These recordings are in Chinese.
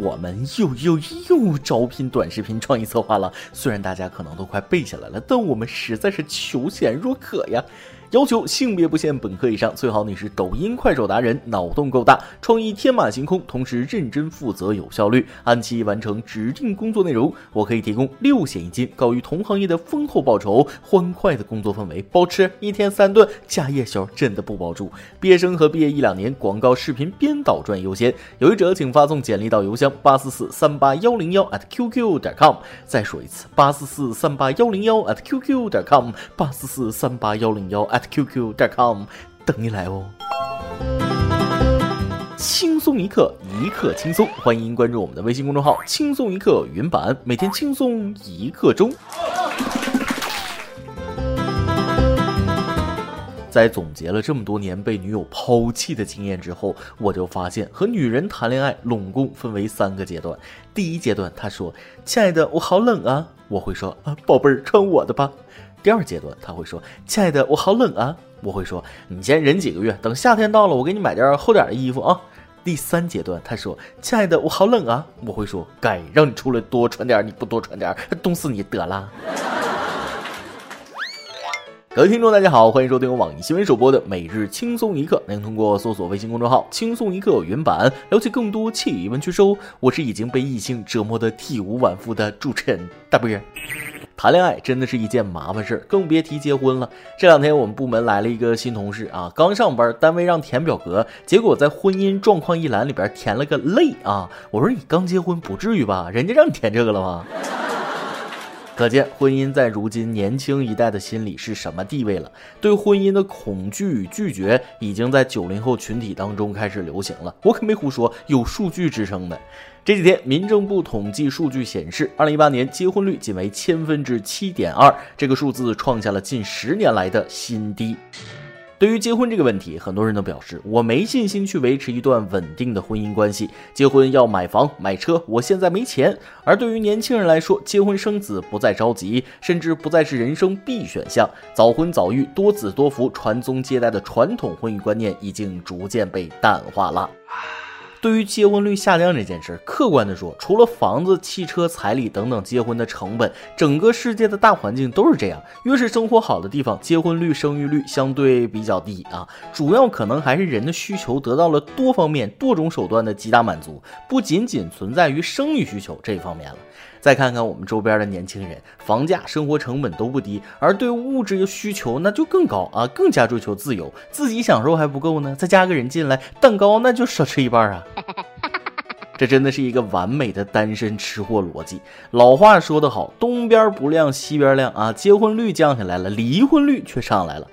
我们又又又招聘短视频创意策划了。虽然大家可能都快背下来了，但我们实在是求贤若渴呀。要求性别不限，本科以上，最好你是抖音、快手达人，脑洞够大，创意天马行空，同时认真负责、有效率，按期完成指定工作内容。我可以提供六险一金，高于同行业的丰厚报酬，欢快的工作氛围，包吃一天三顿，加夜宵真的不包住。毕业生和毕业一两年，广告视频编导专业优先。有意者请发送简历到邮箱八四四三八幺零幺 at qq 点 com。再说一次，八四四三八幺零幺 at qq 点 com，八四四三八幺零幺 at qq 点 com，等你来哦。轻松一刻，一刻轻松，欢迎关注我们的微信公众号“轻松一刻云版”，每天轻松一刻钟。在总结了这么多年被女友抛弃的经验之后，我就发现和女人谈恋爱拢共分为三个阶段。第一阶段，她说：“亲爱的，我好冷啊。”我会说：“啊，宝贝儿，穿我的吧。”第二阶段，他会说：“亲爱的，我好冷啊。”我会说：“你先忍几个月，等夏天到了，我给你买件厚点的衣服啊。”第三阶段，他说：“亲爱的，我好冷啊。”我会说：“该让你出来多穿点，你不多穿点，冻死你得了。”各位听众，大家好，欢迎收听由网易新闻首播的每日轻松一刻。您通过搜索微信公众号“轻松一刻”原版了解更多气温趣事哦。我是已经被异性折磨的体无完肤的主持人大波。谈恋爱真的是一件麻烦事儿，更别提结婚了。这两天我们部门来了一个新同事啊，刚上班，单位让填表格，结果在婚姻状况一栏里边填了个累啊。我说你刚结婚不至于吧？人家让你填这个了吗？可见婚姻在如今年轻一代的心里是什么地位了？对婚姻的恐惧与拒绝已经在九零后群体当中开始流行了。我可没胡说，有数据支撑的。这几天，民政部统计数据显示，二零一八年结婚率仅为千分之七点二，这个数字创下了近十年来的新低。对于结婚这个问题，很多人都表示我没信心去维持一段稳定的婚姻关系。结婚要买房买车，我现在没钱。而对于年轻人来说，结婚生子不再着急，甚至不再是人生必选项。早婚早育、多子多福、传宗接代的传统婚姻观念已经逐渐被淡化了。对于结婚率下降这件事，客观的说，除了房子、汽车、彩礼等等结婚的成本，整个世界的大环境都是这样。越是生活好的地方，结婚率、生育率相对比较低啊。主要可能还是人的需求得到了多方面、多种手段的极大满足，不仅仅存在于生育需求这一方面了。再看看我们周边的年轻人，房价、生活成本都不低，而对物质的需求那就更高啊，更加追求自由，自己享受还不够呢，再加个人进来，蛋糕那就少吃一半啊！这真的是一个完美的单身吃货逻辑。老话说得好，东边不亮西边亮啊，结婚率降下来了，离婚率却上来了。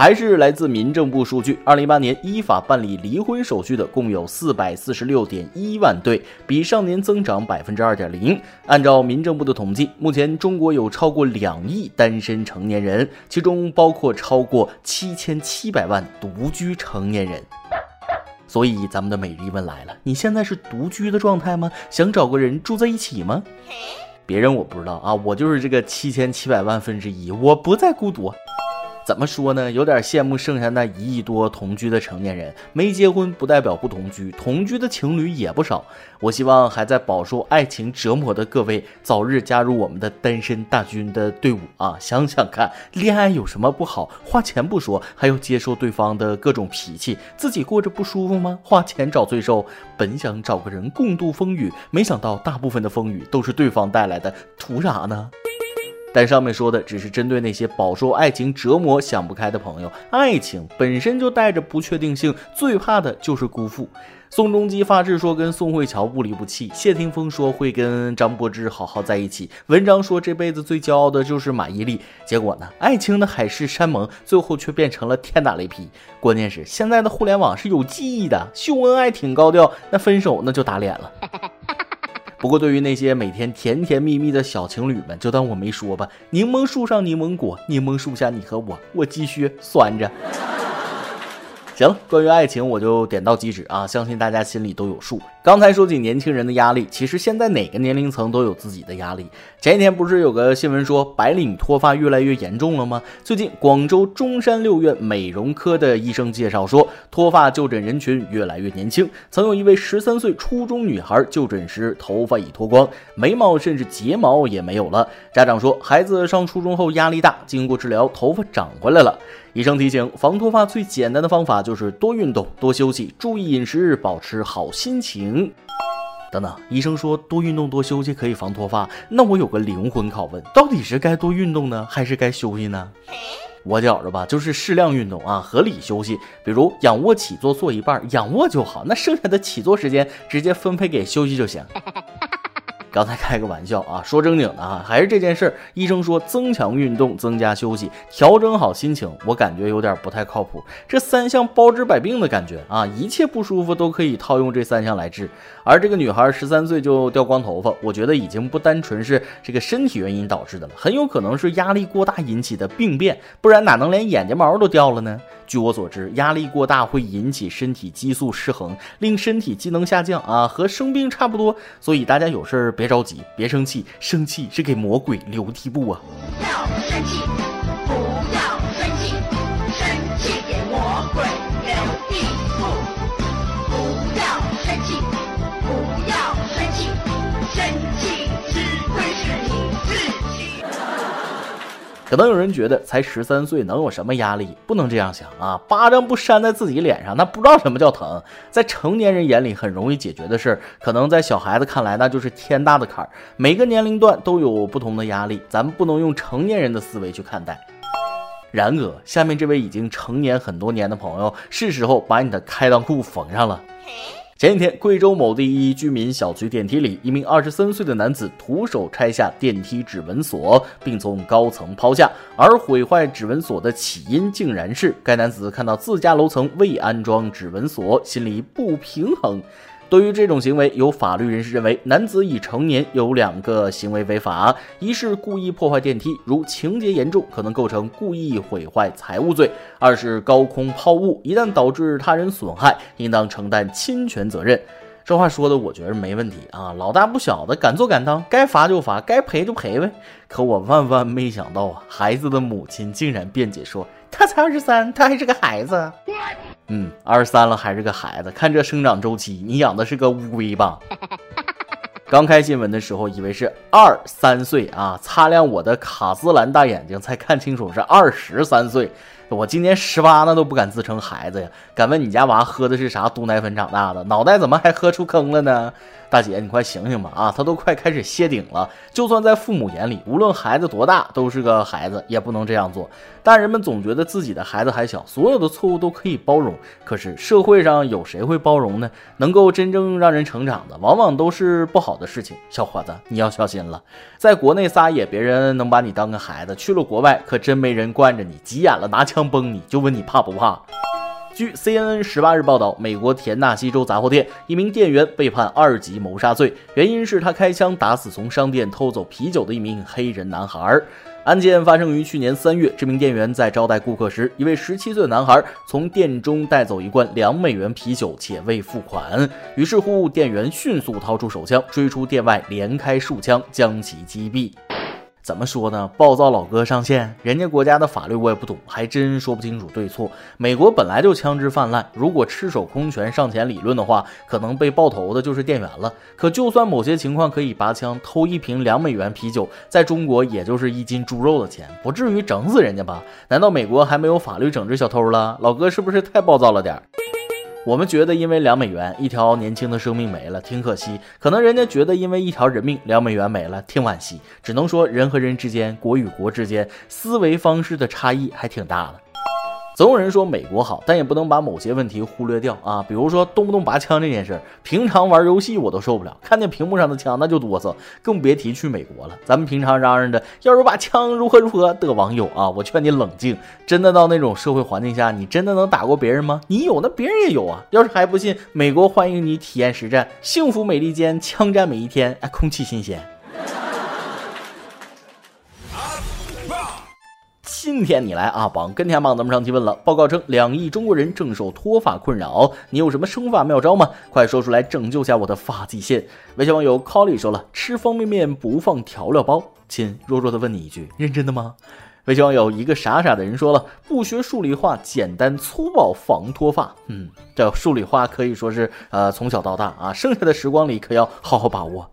还是来自民政部数据，二零一八年依法办理离婚手续的共有四百四十六点一万对，比上年增长百分之二点零。按照民政部的统计，目前中国有超过两亿单身成年人，其中包括超过七千七百万独居成年人。所以，咱们的每日一问来了：你现在是独居的状态吗？想找个人住在一起吗？别人我不知道啊，我就是这个七千七百万分之一，我不再孤独。怎么说呢？有点羡慕剩下那一亿多同居的成年人。没结婚不代表不同居，同居的情侣也不少。我希望还在饱受爱情折磨的各位早日加入我们的单身大军的队伍啊！想想看，恋爱有什么不好？花钱不说，还要接受对方的各种脾气，自己过着不舒服吗？花钱找罪受。本想找个人共度风雨，没想到大部分的风雨都是对方带来的，图啥呢？但上面说的只是针对那些饱受爱情折磨、想不开的朋友。爱情本身就带着不确定性，最怕的就是辜负。宋仲基发誓说跟宋慧乔不离不弃，谢霆锋说会跟张柏芝好好在一起，文章说这辈子最骄傲的就是马伊琍。结果呢，爱情的海誓山盟，最后却变成了天打雷劈。关键是现在的互联网是有记忆的，秀恩爱挺高调，那分手那就打脸了。不过，对于那些每天甜甜蜜蜜的小情侣们，就当我没说吧。柠檬树上柠檬果，柠檬树下你和我，我继续酸着。行了，关于爱情我就点到即止啊，相信大家心里都有数。刚才说起年轻人的压力，其实现在哪个年龄层都有自己的压力。前几天不是有个新闻说白领脱发越来越严重了吗？最近广州中山六院美容科的医生介绍说，脱发就诊人群越来越年轻。曾有一位十三岁初中女孩就诊时，头发已脱光，眉毛甚至睫毛也没有了。家长说，孩子上初中后压力大，经过治疗，头发长回来了。医生提醒，防脱发最简单的方法就是多运动、多休息、注意饮食、保持好心情。等等，医生说多运动、多休息可以防脱发，那我有个灵魂拷问：到底是该多运动呢，还是该休息呢？我觉着吧，就是适量运动啊，合理休息。比如仰卧起坐做一半，仰卧就好，那剩下的起坐时间直接分配给休息就行。刚才开个玩笑啊，说正经的啊，还是这件事儿。医生说增强运动、增加休息、调整好心情，我感觉有点不太靠谱。这三项包治百病的感觉啊，一切不舒服都可以套用这三项来治。而这个女孩十三岁就掉光头发，我觉得已经不单纯是这个身体原因导致的了，很有可能是压力过大引起的病变，不然哪能连眼睫毛都掉了呢？据我所知，压力过大会引起身体激素失衡，令身体机能下降啊，和生病差不多。所以大家有事儿别着急，别生气，生气是给魔鬼留地步啊！不要生气，不要可能有人觉得才十三岁能有什么压力？不能这样想啊！巴掌不扇在自己脸上，那不知道什么叫疼。在成年人眼里很容易解决的事儿，可能在小孩子看来那就是天大的坎儿。每个年龄段都有不同的压力，咱们不能用成年人的思维去看待。然哥，下面这位已经成年很多年的朋友，是时候把你的开裆裤缝上了。前一天，贵州某地一居民小区电梯里，一名二十三岁的男子徒手拆下电梯指纹锁，并从高层抛下。而毁坏指纹锁的起因，竟然是该男子看到自家楼层未安装指纹锁，心里不平衡。对于这种行为，有法律人士认为，男子已成年，有两个行为违法：一是故意破坏电梯，如情节严重，可能构成故意毁坏财物罪；二是高空抛物，一旦导致他人损害，应当承担侵权责任。这话说的，我觉得没问题啊，老大不小的，敢做敢当，该罚就罚，该赔就赔呗。可我万万没想到啊，孩子的母亲竟然辩解说，他才二十三，他还是个孩子。嗯，二十三了还是个孩子，看这生长周期，你养的是个乌龟吧？刚开新闻的时候以为是二三岁啊，擦亮我的卡姿兰大眼睛才看清楚是二十三岁。我今年十八，那都不敢自称孩子呀！敢问你家娃喝的是啥毒奶粉长大的？脑袋怎么还喝出坑了呢？大姐，你快醒醒吧！啊，他都快开始谢顶了。就算在父母眼里，无论孩子多大，都是个孩子，也不能这样做。大人们总觉得自己的孩子还小，所有的错误都可以包容。可是社会上有谁会包容呢？能够真正让人成长的，往往都是不好的事情。小伙子，你要小心了。在国内撒野，别人能把你当个孩子；去了国外，可真没人惯着你，急眼了拿枪崩你，就问你怕不怕。据 CNN 十八日报道，美国田纳西州杂货店一名店员被判二级谋杀罪，原因是他开枪打死从商店偷走啤酒的一名黑人男孩。案件发生于去年三月，这名店员在招待顾客时，一位十七岁的男孩从店中带走一罐两美元啤酒，且未付款。于是乎，店员迅速掏出手枪，追出店外，连开数枪将其击毙。怎么说呢？暴躁老哥上线，人家国家的法律我也不懂，还真说不清楚对错。美国本来就枪支泛滥，如果赤手空拳上前理论的话，可能被爆头的就是店员了。可就算某些情况可以拔枪，偷一瓶两美元啤酒，在中国也就是一斤猪肉的钱，不至于整死人家吧？难道美国还没有法律整治小偷了？老哥是不是太暴躁了点？我们觉得因为两美元一条年轻的生命没了，挺可惜。可能人家觉得因为一条人命两美元没了，挺惋惜。只能说人和人之间，国与国之间，思维方式的差异还挺大的。总有人说美国好，但也不能把某些问题忽略掉啊。比如说动不动拔枪这件事儿，平常玩游戏我都受不了，看见屏幕上的枪那就哆嗦，更别提去美国了。咱们平常嚷嚷着要有把枪如何如何的网友啊，我劝你冷静。真的到那种社会环境下，你真的能打过别人吗？你有，那别人也有啊。要是还不信，美国欢迎你体验实战，幸福美利坚，枪战每一天，哎，空气新鲜。今天你来啊，榜跟天榜咱们上期问了，报告称两亿中国人正受脱发困扰，你有什么生发妙招吗？快说出来拯救下我的发际线。微信网友 Colly 说了，吃方便面不放调料包。亲，弱弱的问你一句，认真的吗？微信网友一个傻傻的人说了，不学数理化，简单粗暴防脱发。嗯，这数理化可以说是呃从小到大啊，剩下的时光里可要好好把握。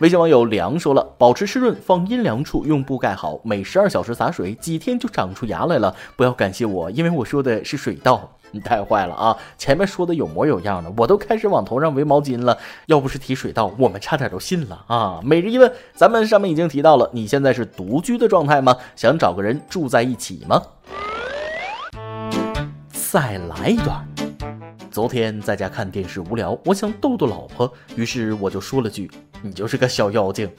微信网友梁说了，保持湿润，放阴凉处，用布盖好，每十二小时洒水，几天就长出芽来了。不要感谢我，因为我说的是水稻。你太坏了啊！前面说的有模有样的，我都开始往头上围毛巾了。要不是提水稻，我们差点都信了啊！每日一问，咱们上面已经提到了，你现在是独居的状态吗？想找个人住在一起吗？再来一段。昨天在家看电视无聊，我想逗逗老婆，于是我就说了句：“你就是个小妖精。”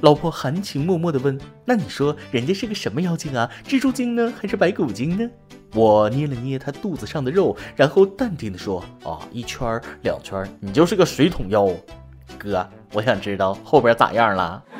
老婆含情脉脉地问：“那你说人家是个什么妖精啊？蜘蛛精呢，还是白骨精呢？”我捏了捏她肚子上的肉，然后淡定地说：“啊，一圈两圈，你就是个水桶妖。”哥，我想知道后边咋样了。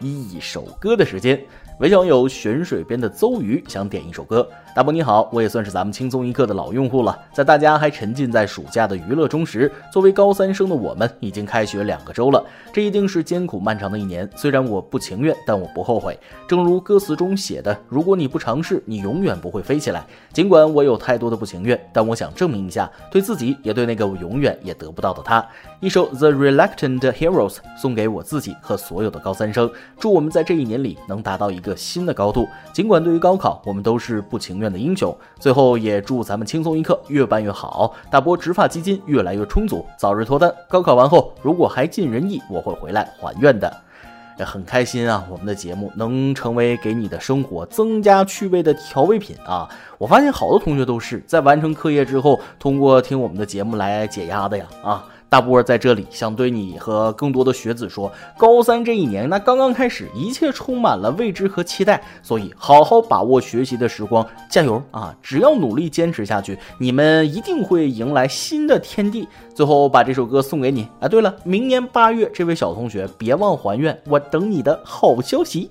一首歌的时间。微信友悬水边的邹鱼想点一首歌。大伯你好，我也算是咱们轻松一刻的老用户了。在大家还沉浸在暑假的娱乐中时，作为高三生的我们已经开学两个周了。这一定是艰苦漫长的一年。虽然我不情愿，但我不后悔。正如歌词中写的：“如果你不尝试，你永远不会飞起来。”尽管我有太多的不情愿，但我想证明一下，对自己也对那个我永远也得不到的他。一首 The Reluctant Heroes 送给我自己和所有的高三生，祝我们在这一年里能达到一个。个新的高度。尽管对于高考，我们都是不情愿的英雄。最后也祝咱们轻松一刻越办越好，大波植发基金越来越充足，早日脱单。高考完后，如果还尽人意，我会回来还愿的。很开心啊，我们的节目能成为给你的生活增加趣味的调味品啊！我发现好多同学都是在完成课业之后，通过听我们的节目来解压的呀啊！大波儿在这里想对你和更多的学子说，高三这一年那刚刚开始，一切充满了未知和期待，所以好好把握学习的时光，加油啊！只要努力坚持下去，你们一定会迎来新的天地。最后把这首歌送给你啊！对了，明年八月，这位小同学别忘还愿，我等你的好消息。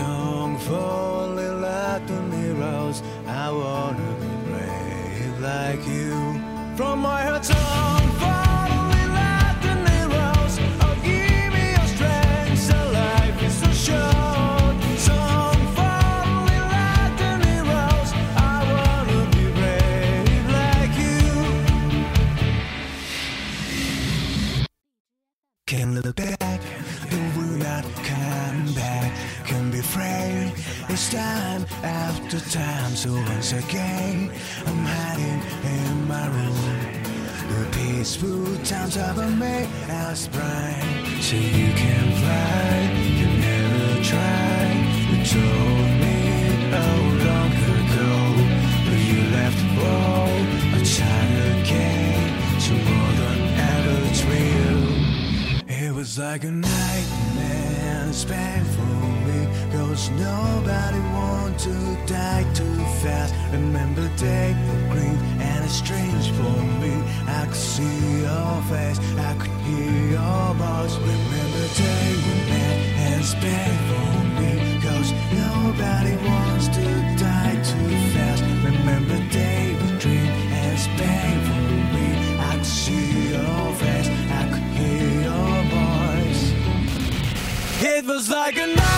song falling like the mirrors. I wanna be brave like you. From my heart Afraid It's time after time, so once again, I'm hiding in my room. The peaceful times of a May as bright, so you can fly. You never tried. You told me oh long ago, but you left all a child again, so more than ever it's real. It was like a nightmare, it's painful. Cause nobody want to die too fast. Remember take the green and it's strange for me. I could see your face, I could hear your voice. Remember take the man and it's spare for me. Cause nobody wants to die too fast. Remember take the dream and it's spare for me. I could see your face, I could hear your voice. It was like a night